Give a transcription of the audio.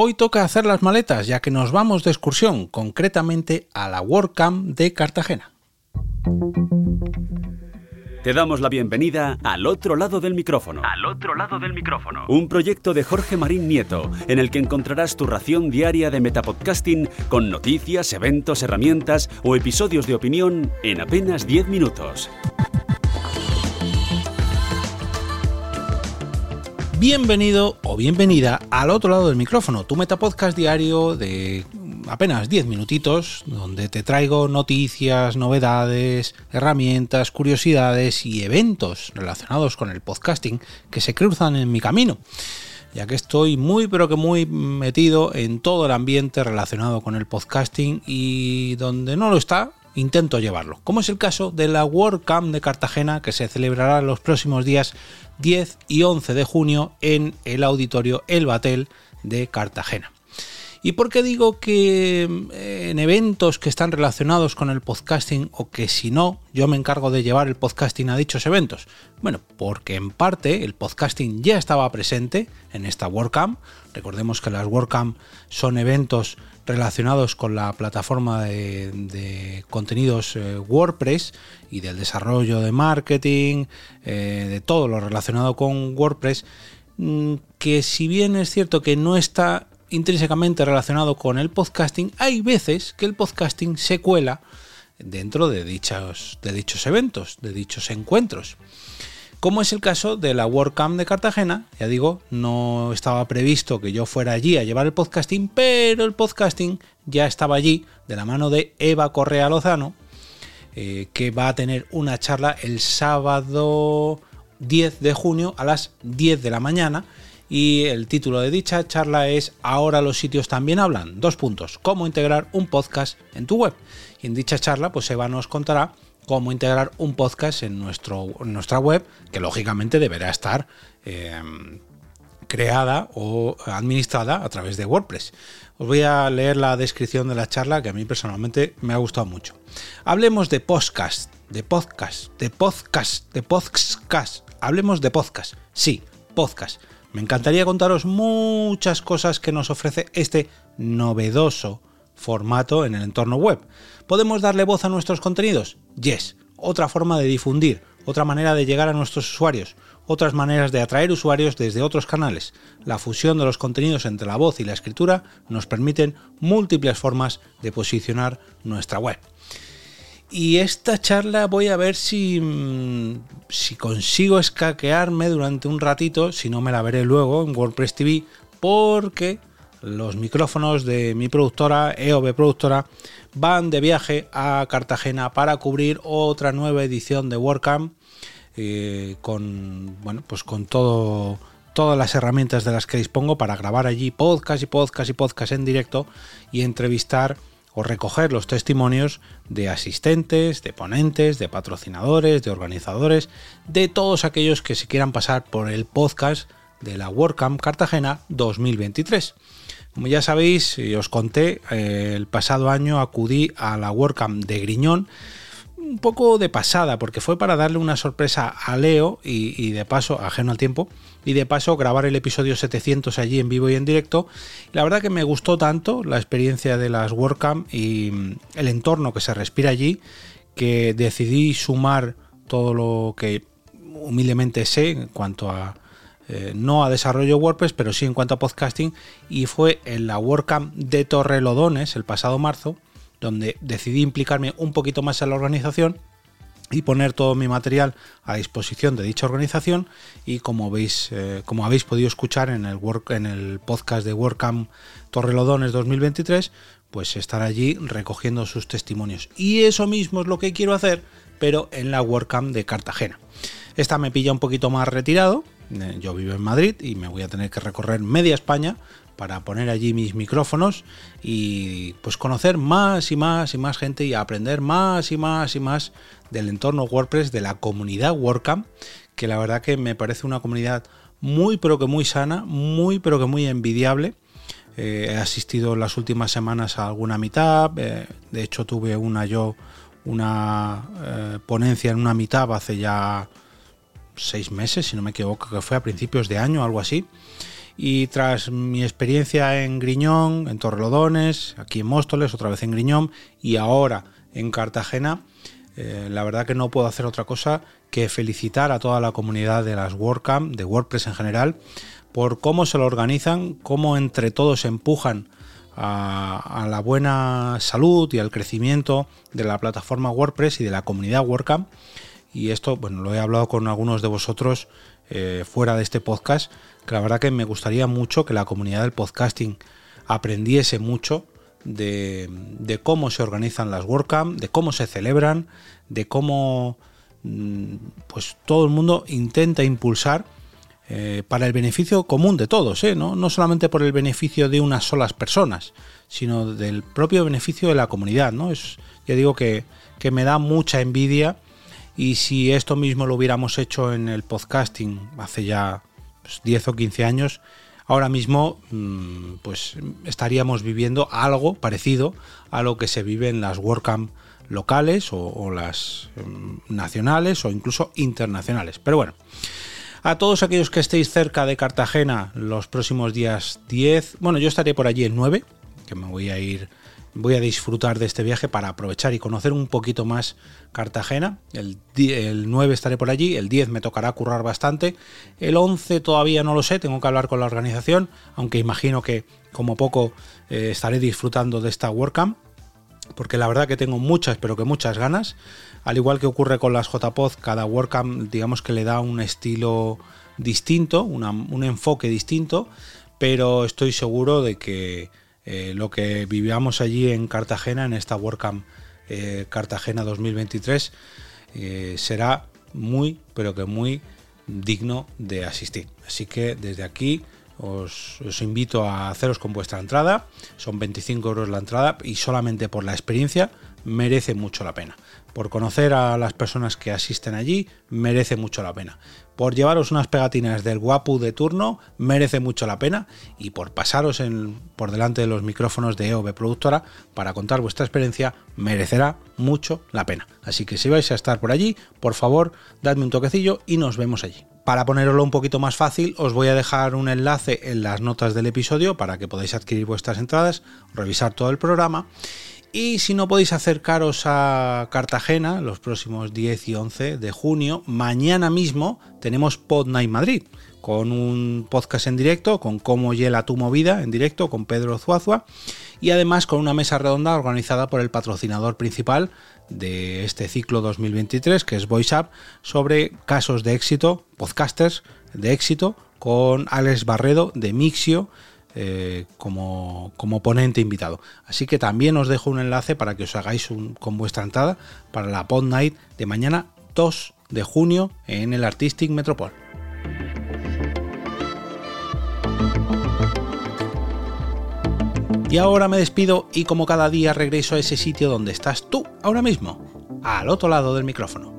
Hoy toca hacer las maletas ya que nos vamos de excursión, concretamente a la WordCamp de Cartagena. Te damos la bienvenida al otro lado del micrófono. Al otro lado del micrófono. Un proyecto de Jorge Marín Nieto, en el que encontrarás tu ración diaria de metapodcasting con noticias, eventos, herramientas o episodios de opinión en apenas 10 minutos. Bienvenido o bienvenida al otro lado del micrófono, tu metapodcast diario de apenas 10 minutitos, donde te traigo noticias, novedades, herramientas, curiosidades y eventos relacionados con el podcasting que se cruzan en mi camino. Ya que estoy muy pero que muy metido en todo el ambiente relacionado con el podcasting y donde no lo está, intento llevarlo, como es el caso de la WordCamp de Cartagena que se celebrará los próximos días 10 y 11 de junio en el auditorio El Batel de Cartagena. ¿Y por qué digo que eh, en eventos que están relacionados con el podcasting o que si no, yo me encargo de llevar el podcasting a dichos eventos? Bueno, porque en parte el podcasting ya estaba presente en esta WordCamp. Recordemos que las WordCamp son eventos relacionados con la plataforma de, contenidos eh, WordPress y del desarrollo de marketing, eh, de todo lo relacionado con WordPress, mm, que si bien es cierto que no está intrínsecamente relacionado con el podcasting, hay veces que el podcasting se cuela dentro de dichos, de dichos eventos, de dichos encuentros. Como es el caso de la WordCamp de Cartagena, ya digo, no estaba previsto que yo fuera allí a llevar el podcasting, pero el podcasting ya estaba allí de la mano de Eva Correa Lozano, eh, que va a tener una charla el sábado 10 de junio a las 10 de la mañana y el título de dicha charla es Ahora los sitios también hablan. Dos puntos. Cómo integrar un podcast en tu web. Y en dicha charla, pues Eva nos contará cómo integrar un podcast en, nuestro, nuestra web, que lógicamente deberá estar eh, creada o administrada a través de WordPress. Os voy a leer la descripción de la charla que a mí personalmente me ha gustado mucho. Hablemos de podcast, de podcast, de podcast, de podcast. Hablemos de podcast. Sí, podcast me encantaría contaros muchas cosas que nos ofrece este novedoso formato en el entorno web. ¿Podemos darle voz a nuestros contenidos? Yes. Otra forma de difundir, otra manera de llegar a nuestros usuarios, otras maneras de atraer usuarios desde otros canales. La fusión de los contenidos entre la voz y la escritura nos permiten múltiples formas de posicionar nuestra web. Y esta charla voy a ver si, mm, si consigo escaquearme durante un ratito, si no me la veré luego en WordPress TV, porque los micrófonos de mi productora, EOB Productora, van de viaje a Cartagena para cubrir otra nueva edición de WordCamp eh, con, bueno, pues con todo, todas las herramientas de las que dispongo para grabar allí podcast y podcast y podcast en directo y entrevistar o recoger los testimonios de asistentes, de ponentes, de patrocinadores, de organizadores, de todos aquellos que se quieran pasar por el podcast de la WordCamp Cartagena 2023. Como ya sabéis, y os conté, eh, el pasado año acudí a la WordCamp de Griñón, un poco de pasada, porque fue para darle una sorpresa a Leo y, de paso, ajeno al tiempo, y de paso grabar el episodio 700 allí en vivo y en directo. la verdad que me gustó tanto la experiencia de las WordCamp y mm, el entorno que se respira allí, que decidí sumar todo lo que humildemente sé en cuanto a eh, no a desarrollo WordPress, pero sí en cuanto a podcasting, y fue en la WordCamp de Torrelodones el pasado marzo, donde decidí implicarme un poquito más en la organización y poner todo mi material a disposición de dicha organización. Y como veis eh, como habéis podido escuchar en el en el podcast de WordCamp Torrelodones 2023 pues estar allí recogiendo sus testimonios. Y eso mismo es lo que quiero hacer pero en la WordCamp de Cartagena. Esta me pilla un poquito más retirado yo vivo en Madrid y me voy a tener que recorrer media España para poner allí mis micrófonos y pues conocer más y más y más gente y aprender más y más y más del entorno WordPress, de la comunidad WordCamp, que la verdad que me parece una comunidad muy pero que muy sana, muy pero que muy envidiable. Eh, he asistido las últimas semanas a alguna mitad, eh, de hecho tuve una yo, una eh, ponencia en una mitad hace ya seis meses, si no me equivoco, que fue a principios de año, algo así Y tras mi experiencia en Griñón, en Torrelodones, aquí en Móstoles, otra vez en Griñón y ahora en Cartagena, eh, la verdad que no puedo hacer otra cosa que felicitar a toda la comunidad de las WordCamp, de WordPress en general, por cómo se lo organizan, cómo entre todos empujan a, la buena salud y al crecimiento de la plataforma WordPress y de la comunidad WordCamp. Y esto, bueno, lo he hablado con algunos de vosotros eh, fuera de este podcast, que la verdad que me gustaría mucho que la comunidad del podcasting aprendiese mucho de, cómo se organizan las WordCamp, de cómo se celebran, de cómo mm, pues todo el mundo intenta impulsar eh, para el beneficio común de todos, ¿eh? ¿no? no solamente por el beneficio de unas solas personas, sino del propio beneficio de la comunidad. ¿no? Es, ya digo que, que me da mucha envidia y si esto mismo lo hubiéramos hecho en el podcasting hace ya 10 pues, o 15 años, ahora mismo mm, pues estaríamos viviendo algo parecido a lo que se vive en las WordCamp locales o, las mm, nacionales o incluso internacionales. Pero bueno, a todos aquellos que estéis cerca de Cartagena los próximos días 10, bueno, yo estaré por allí el 9, que me voy a ir voy a disfrutar de este viaje para aprovechar y conocer un poquito más Cartagena. El, 9 estaré por allí, el 10 me tocará currar bastante, el 11 todavía no lo sé, tengo que hablar con la organización, aunque imagino que como poco eh, estaré disfrutando de esta WordCamp, porque la verdad que tengo muchas, pero que muchas ganas. Al igual que ocurre con las JPod, cada WordCamp digamos que le da un estilo distinto, un enfoque distinto, pero estoy seguro de que eh, lo que vivíamos allí en Cartagena, en esta WordCamp eh, Cartagena 2023, eh, será muy, pero que muy digno de asistir. Así que desde aquí os, os, invito a haceros con vuestra entrada. Son 25 euros la entrada y solamente por la experiencia merece mucho la pena. Por conocer a las personas que asisten allí merece mucho la pena por llevaros unas pegatinas del guapu de turno, merece mucho la pena, y por pasaros por delante de los micrófonos de EOB Productora para contar vuestra experiencia, merecerá mucho la pena. Así que si vais a estar por allí, por favor, dadme un toquecillo y nos vemos allí. Para ponerlo un poquito más fácil, os voy a dejar un enlace en las notas del episodio para que podáis adquirir vuestras entradas, revisar todo el programa y si no podéis acercaros a Cartagena los próximos 10 y 11 de junio, mañana mismo tenemos Pod Night Madrid, con un podcast en directo, con Cómo Hiela tu Movida en directo, con Pedro Zuazua, y además con una mesa redonda organizada por el patrocinador principal de este ciclo 2023, que es VoiceUp, sobre casos de éxito, podcasters de éxito, con Alex Barredo de Mixio, eh, como, como, ponente invitado. Así que también os dejo un enlace para que os hagáis con vuestra entrada para la Pod Night de mañana 2 de junio en el Artistic Metropol. Y ahora me despido y como cada día regreso a ese sitio donde estás tú ahora mismo, al otro lado del micrófono.